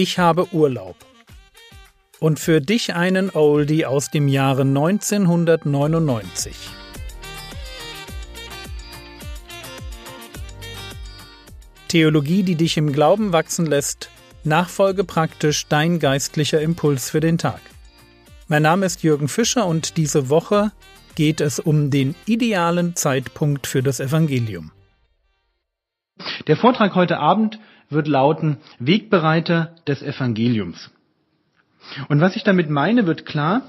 Ich habe Urlaub. Und für dich einen Oldie aus dem Jahre 1999. Theologie, die dich im Glauben wachsen lässt, Nachfolge praktisch dein geistlicher Impuls für den Tag. Mein Name ist Jürgen Fischer und diese Woche geht es um den idealen Zeitpunkt für das Evangelium. Der Vortrag heute Abend wird lauten Wegbereiter des Evangeliums. Und was ich damit meine, wird klar,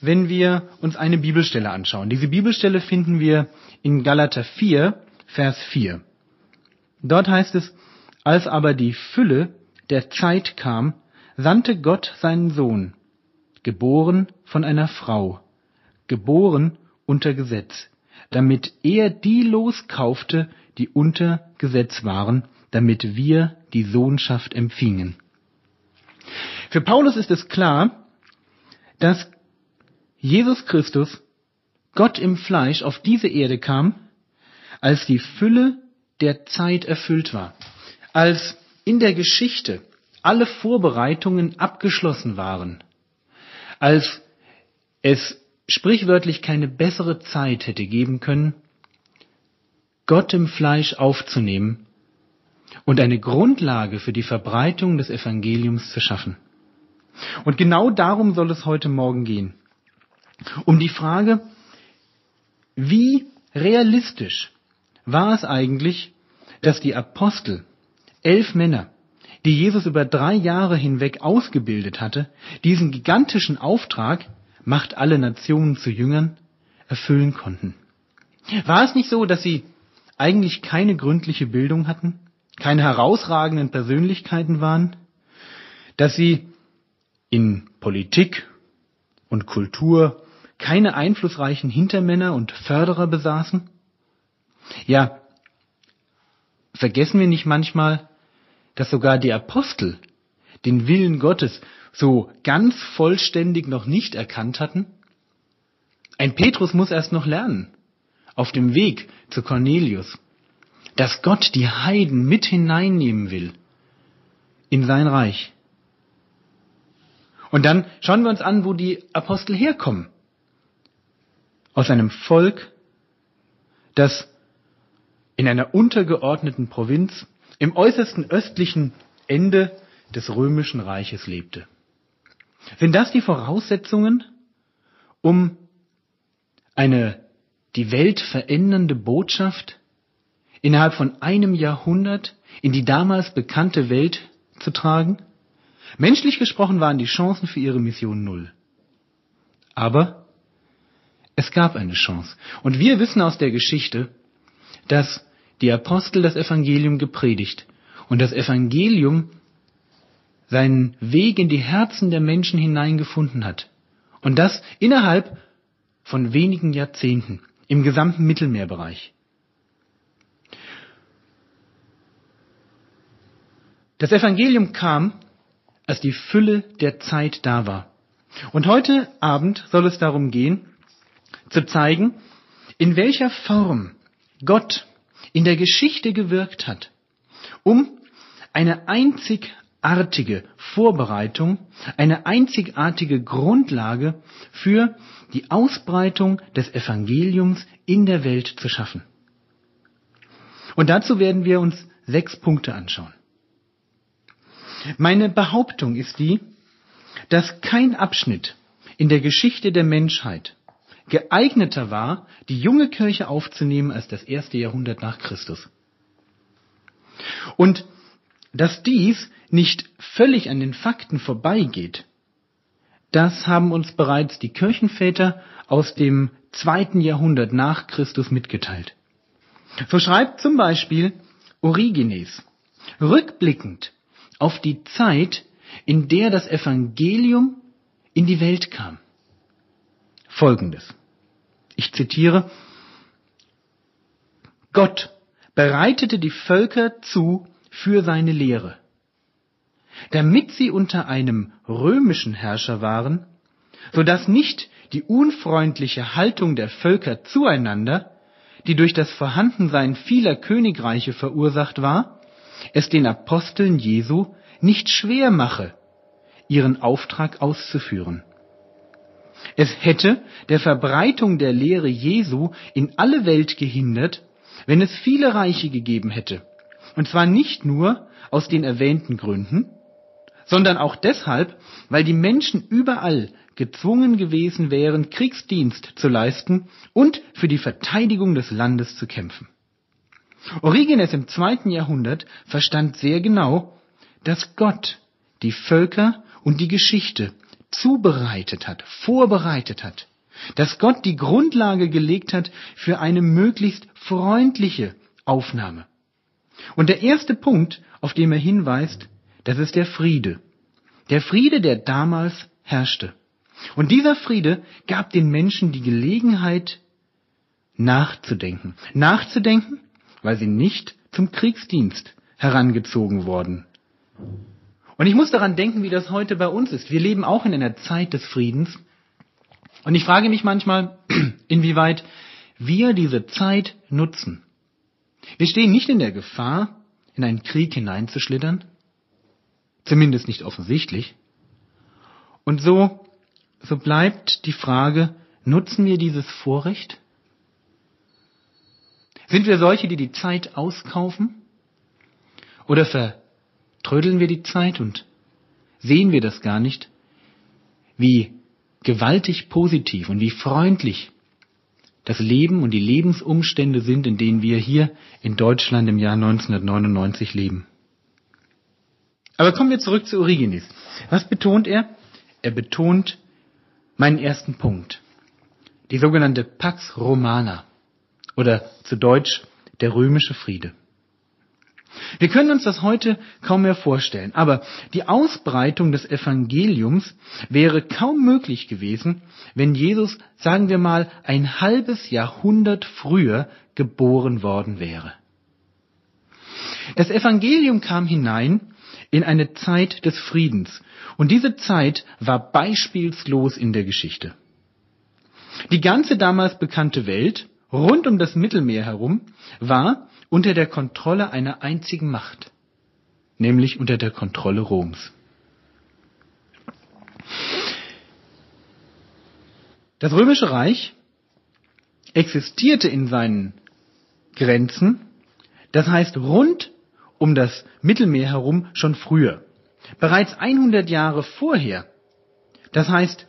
wenn wir uns eine Bibelstelle anschauen. Diese Bibelstelle finden wir in Galater 4, Vers 4. Dort heißt es, als aber die Fülle der Zeit kam, sandte Gott seinen Sohn, geboren von einer Frau, geboren unter Gesetz, damit er die loskaufte, die unter Gesetz waren, damit wir die Sohnschaft empfingen. Für Paulus ist es klar, dass Jesus Christus, Gott im Fleisch, auf diese Erde kam, als die Fülle der Zeit erfüllt war, als in der Geschichte alle Vorbereitungen abgeschlossen waren, als es sprichwörtlich keine bessere Zeit hätte geben können, Gott im Fleisch aufzunehmen und eine Grundlage für die Verbreitung des Evangeliums zu schaffen. Und genau darum soll es heute Morgen gehen. Um die Frage, wie realistisch war es eigentlich, dass die Apostel, elf Männer, die Jesus über drei Jahre hinweg ausgebildet hatte, diesen gigantischen Auftrag, macht alle Nationen zu Jüngern, erfüllen konnten. War es nicht so, dass sie eigentlich keine gründliche Bildung hatten, keine herausragenden Persönlichkeiten waren, dass sie in Politik und Kultur keine einflussreichen Hintermänner und Förderer besaßen? Ja, vergessen wir nicht manchmal, dass sogar die Apostel den Willen Gottes so ganz vollständig noch nicht erkannt hatten? Ein Petrus muss erst noch lernen, auf dem Weg zu Cornelius, dass Gott die Heiden mit hineinnehmen will in sein Reich. Und dann schauen wir uns an, wo die Apostel herkommen. Aus einem Volk, das in einer untergeordneten Provinz im äußersten östlichen Ende des römischen Reiches lebte. Sind das die Voraussetzungen, um eine die Welt verändernde Botschaft innerhalb von einem Jahrhundert in die damals bekannte Welt zu tragen? Menschlich gesprochen waren die Chancen für ihre Mission null. Aber es gab eine Chance. Und wir wissen aus der Geschichte, dass die Apostel das Evangelium gepredigt und das Evangelium seinen Weg in die Herzen der Menschen hineingefunden hat. Und das innerhalb von wenigen Jahrzehnten im gesamten Mittelmeerbereich. Das Evangelium kam, als die Fülle der Zeit da war. Und heute Abend soll es darum gehen, zu zeigen, in welcher Form Gott in der Geschichte gewirkt hat, um eine einzigartige Vorbereitung, eine einzigartige Grundlage für die Ausbreitung des Evangeliums in der Welt zu schaffen. Und dazu werden wir uns sechs Punkte anschauen. Meine Behauptung ist die, dass kein Abschnitt in der Geschichte der Menschheit geeigneter war, die junge Kirche aufzunehmen als das erste Jahrhundert nach Christus. Und dass dies nicht völlig an den Fakten vorbeigeht, das haben uns bereits die Kirchenväter aus dem zweiten Jahrhundert nach Christus mitgeteilt. So schreibt zum Beispiel Origenes, rückblickend auf die Zeit, in der das Evangelium in die Welt kam. Folgendes. Ich zitiere, Gott bereitete die Völker zu für seine Lehre, damit sie unter einem römischen Herrscher waren, so dass nicht die unfreundliche Haltung der Völker zueinander, die durch das Vorhandensein vieler Königreiche verursacht war, es den Aposteln Jesu nicht schwer mache, ihren Auftrag auszuführen. Es hätte der Verbreitung der Lehre Jesu in alle Welt gehindert, wenn es viele Reiche gegeben hätte. Und zwar nicht nur aus den erwähnten Gründen, sondern auch deshalb, weil die Menschen überall gezwungen gewesen wären, Kriegsdienst zu leisten und für die Verteidigung des Landes zu kämpfen. Origenes im zweiten Jahrhundert verstand sehr genau, dass Gott die Völker und die Geschichte zubereitet hat, vorbereitet hat, dass Gott die Grundlage gelegt hat für eine möglichst freundliche Aufnahme. Und der erste Punkt, auf den er hinweist, das ist der Friede. Der Friede, der damals herrschte. Und dieser Friede gab den Menschen die Gelegenheit, nachzudenken. Nachzudenken, weil sie nicht zum Kriegsdienst herangezogen wurden. Und ich muss daran denken, wie das heute bei uns ist. Wir leben auch in einer Zeit des Friedens. Und ich frage mich manchmal, inwieweit wir diese Zeit nutzen. Wir stehen nicht in der Gefahr, in einen Krieg hineinzuschlittern. Zumindest nicht offensichtlich. Und so so bleibt die Frage, nutzen wir dieses Vorrecht? Sind wir solche, die die Zeit auskaufen? Oder vertrödeln wir die Zeit und sehen wir das gar nicht, wie gewaltig positiv und wie freundlich das Leben und die Lebensumstände sind, in denen wir hier in Deutschland im Jahr 1999 leben. Aber kommen wir zurück zu Origenes. Was betont er? Er betont meinen ersten Punkt. Die sogenannte Pax Romana oder zu Deutsch der römische Friede. Wir können uns das heute kaum mehr vorstellen, aber die Ausbreitung des Evangeliums wäre kaum möglich gewesen, wenn Jesus, sagen wir mal, ein halbes Jahrhundert früher geboren worden wäre. Das Evangelium kam hinein in eine Zeit des Friedens. Und diese Zeit war beispielslos in der Geschichte. Die ganze damals bekannte Welt rund um das Mittelmeer herum war unter der Kontrolle einer einzigen Macht, nämlich unter der Kontrolle Roms. Das römische Reich existierte in seinen Grenzen, das heißt rund um das Mittelmeer herum schon früher. Bereits 100 Jahre vorher, das heißt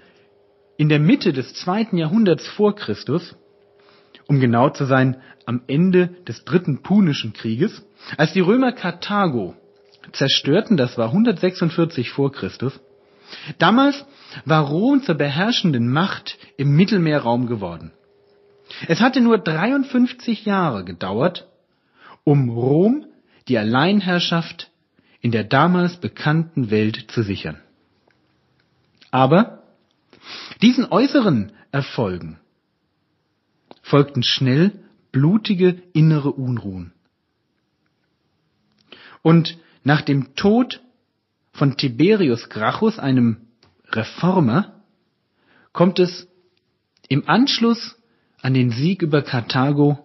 in der Mitte des zweiten Jahrhunderts vor Christus, um genau zu sein, am Ende des dritten Punischen Krieges, als die Römer Karthago zerstörten, das war 146 vor Christus, damals war Rom zur beherrschenden Macht im Mittelmeerraum geworden. Es hatte nur 53 Jahre gedauert, um Rom die Alleinherrschaft in der damals bekannten Welt zu sichern. Aber diesen äußeren Erfolgen folgten schnell blutige innere Unruhen. Und nach dem Tod von Tiberius Gracchus, einem Reformer, kommt es im Anschluss an den Sieg über Karthago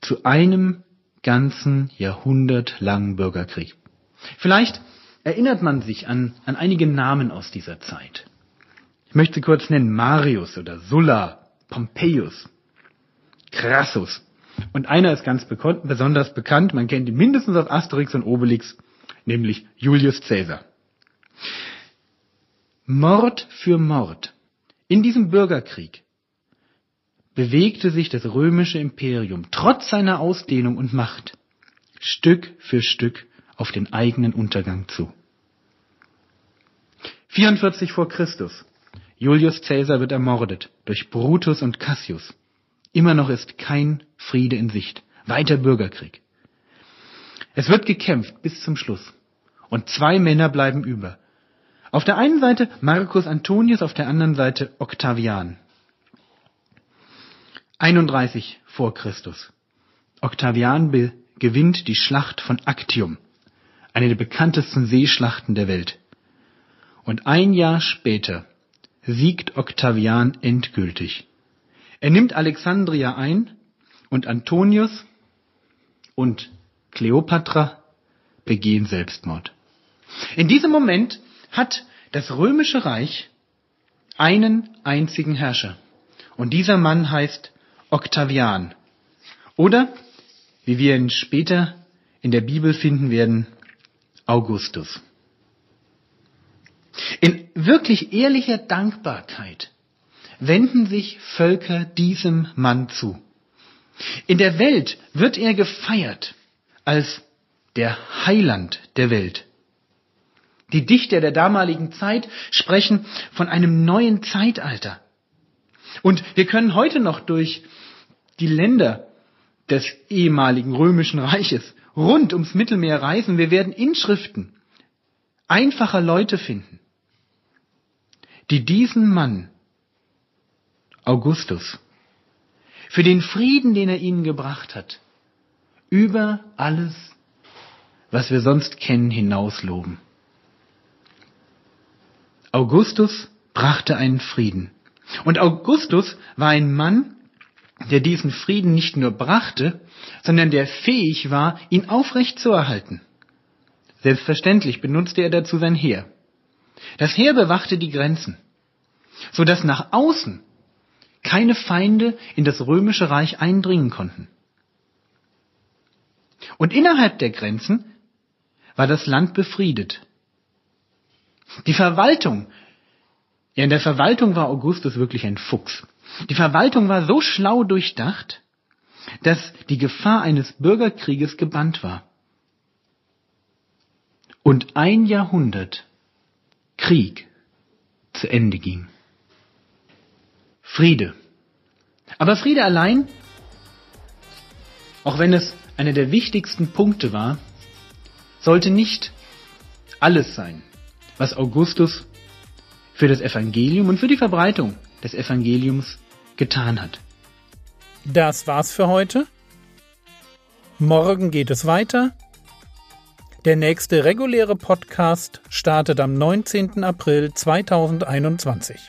zu einem ganzen jahrhundertlangen Bürgerkrieg. Vielleicht erinnert man sich an, an einige Namen aus dieser Zeit. Ich möchte sie kurz nennen. Marius oder Sulla, Pompeius, Crassus. Und einer ist ganz bekannt, besonders bekannt, man kennt ihn mindestens aus Asterix und Obelix, nämlich Julius Caesar. Mord für Mord. In diesem Bürgerkrieg bewegte sich das römische Imperium trotz seiner Ausdehnung und Macht Stück für Stück auf den eigenen Untergang zu. 44 vor Christus. Julius Caesar wird ermordet durch Brutus und Cassius. Immer noch ist kein Friede in Sicht. Weiter Bürgerkrieg. Es wird gekämpft bis zum Schluss. Und zwei Männer bleiben über. Auf der einen Seite Marcus Antonius, auf der anderen Seite Octavian. 31 vor Christus. Octavian gewinnt die Schlacht von Actium, eine der bekanntesten Seeschlachten der Welt. Und ein Jahr später siegt Octavian endgültig. Er nimmt Alexandria ein und Antonius und Kleopatra begehen Selbstmord. In diesem Moment hat das römische Reich einen einzigen Herrscher. Und dieser Mann heißt Octavian. Oder, wie wir ihn später in der Bibel finden werden, Augustus. In wirklich ehrlicher Dankbarkeit wenden sich Völker diesem Mann zu. In der Welt wird er gefeiert als der Heiland der Welt. Die Dichter der damaligen Zeit sprechen von einem neuen Zeitalter. Und wir können heute noch durch die Länder des ehemaligen römischen Reiches rund ums Mittelmeer reisen. Wir werden Inschriften einfacher Leute finden, die diesen Mann, Augustus, für den Frieden, den er ihnen gebracht hat, über alles, was wir sonst kennen, hinausloben. Augustus brachte einen Frieden. Und Augustus war ein Mann, der diesen Frieden nicht nur brachte, sondern der fähig war, ihn aufrecht zu erhalten. Selbstverständlich benutzte er dazu sein Heer. Das Heer bewachte die Grenzen, so dass nach außen keine Feinde in das römische Reich eindringen konnten. Und innerhalb der Grenzen war das Land befriedet. Die Verwaltung, ja in der Verwaltung war Augustus wirklich ein Fuchs. Die Verwaltung war so schlau durchdacht, dass die Gefahr eines Bürgerkrieges gebannt war. Und ein Jahrhundert Krieg zu Ende ging. Friede. Aber Friede allein, auch wenn es einer der wichtigsten Punkte war, sollte nicht alles sein, was Augustus für das Evangelium und für die Verbreitung des Evangeliums getan hat. Das war's für heute. Morgen geht es weiter. Der nächste reguläre Podcast startet am 19. April 2021.